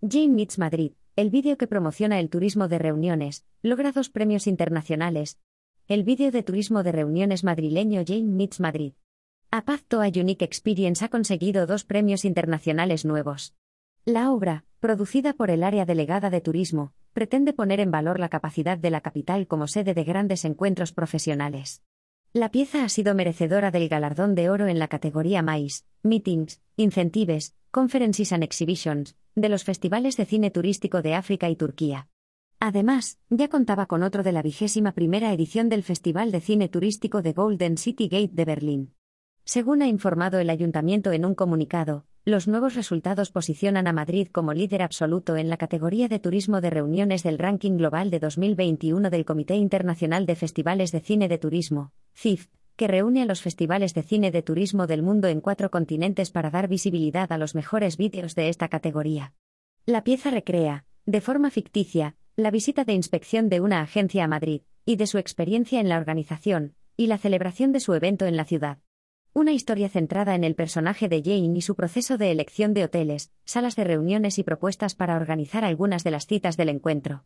Jane Meets Madrid, el vídeo que promociona el turismo de reuniones, logra dos premios internacionales. El vídeo de turismo de reuniones madrileño Jane Meets Madrid. A Path to a Unique Experience ha conseguido dos premios internacionales nuevos. La obra, producida por el área delegada de turismo, pretende poner en valor la capacidad de la capital como sede de grandes encuentros profesionales. La pieza ha sido merecedora del galardón de oro en la categoría MAIS, Meetings, Incentives, Conferences and Exhibitions, de los festivales de cine turístico de África y Turquía. Además, ya contaba con otro de la vigésima primera edición del Festival de Cine Turístico de Golden City Gate de Berlín. Según ha informado el ayuntamiento en un comunicado, los nuevos resultados posicionan a Madrid como líder absoluto en la categoría de turismo de reuniones del ranking global de 2021 del Comité Internacional de Festivales de Cine de Turismo, CIF, que reúne a los festivales de cine de turismo del mundo en cuatro continentes para dar visibilidad a los mejores vídeos de esta categoría. La pieza recrea, de forma ficticia, la visita de inspección de una agencia a Madrid, y de su experiencia en la organización, y la celebración de su evento en la ciudad. Una historia centrada en el personaje de Jane y su proceso de elección de hoteles, salas de reuniones y propuestas para organizar algunas de las citas del encuentro.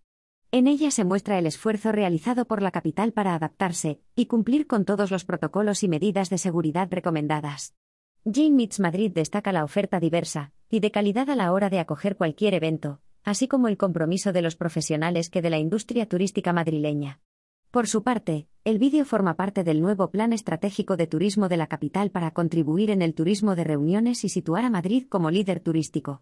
En ella se muestra el esfuerzo realizado por la capital para adaptarse y cumplir con todos los protocolos y medidas de seguridad recomendadas. Jane Meets Madrid destaca la oferta diversa y de calidad a la hora de acoger cualquier evento, así como el compromiso de los profesionales que de la industria turística madrileña. Por su parte, el vídeo forma parte del nuevo Plan Estratégico de Turismo de la capital para contribuir en el turismo de reuniones y situar a Madrid como líder turístico.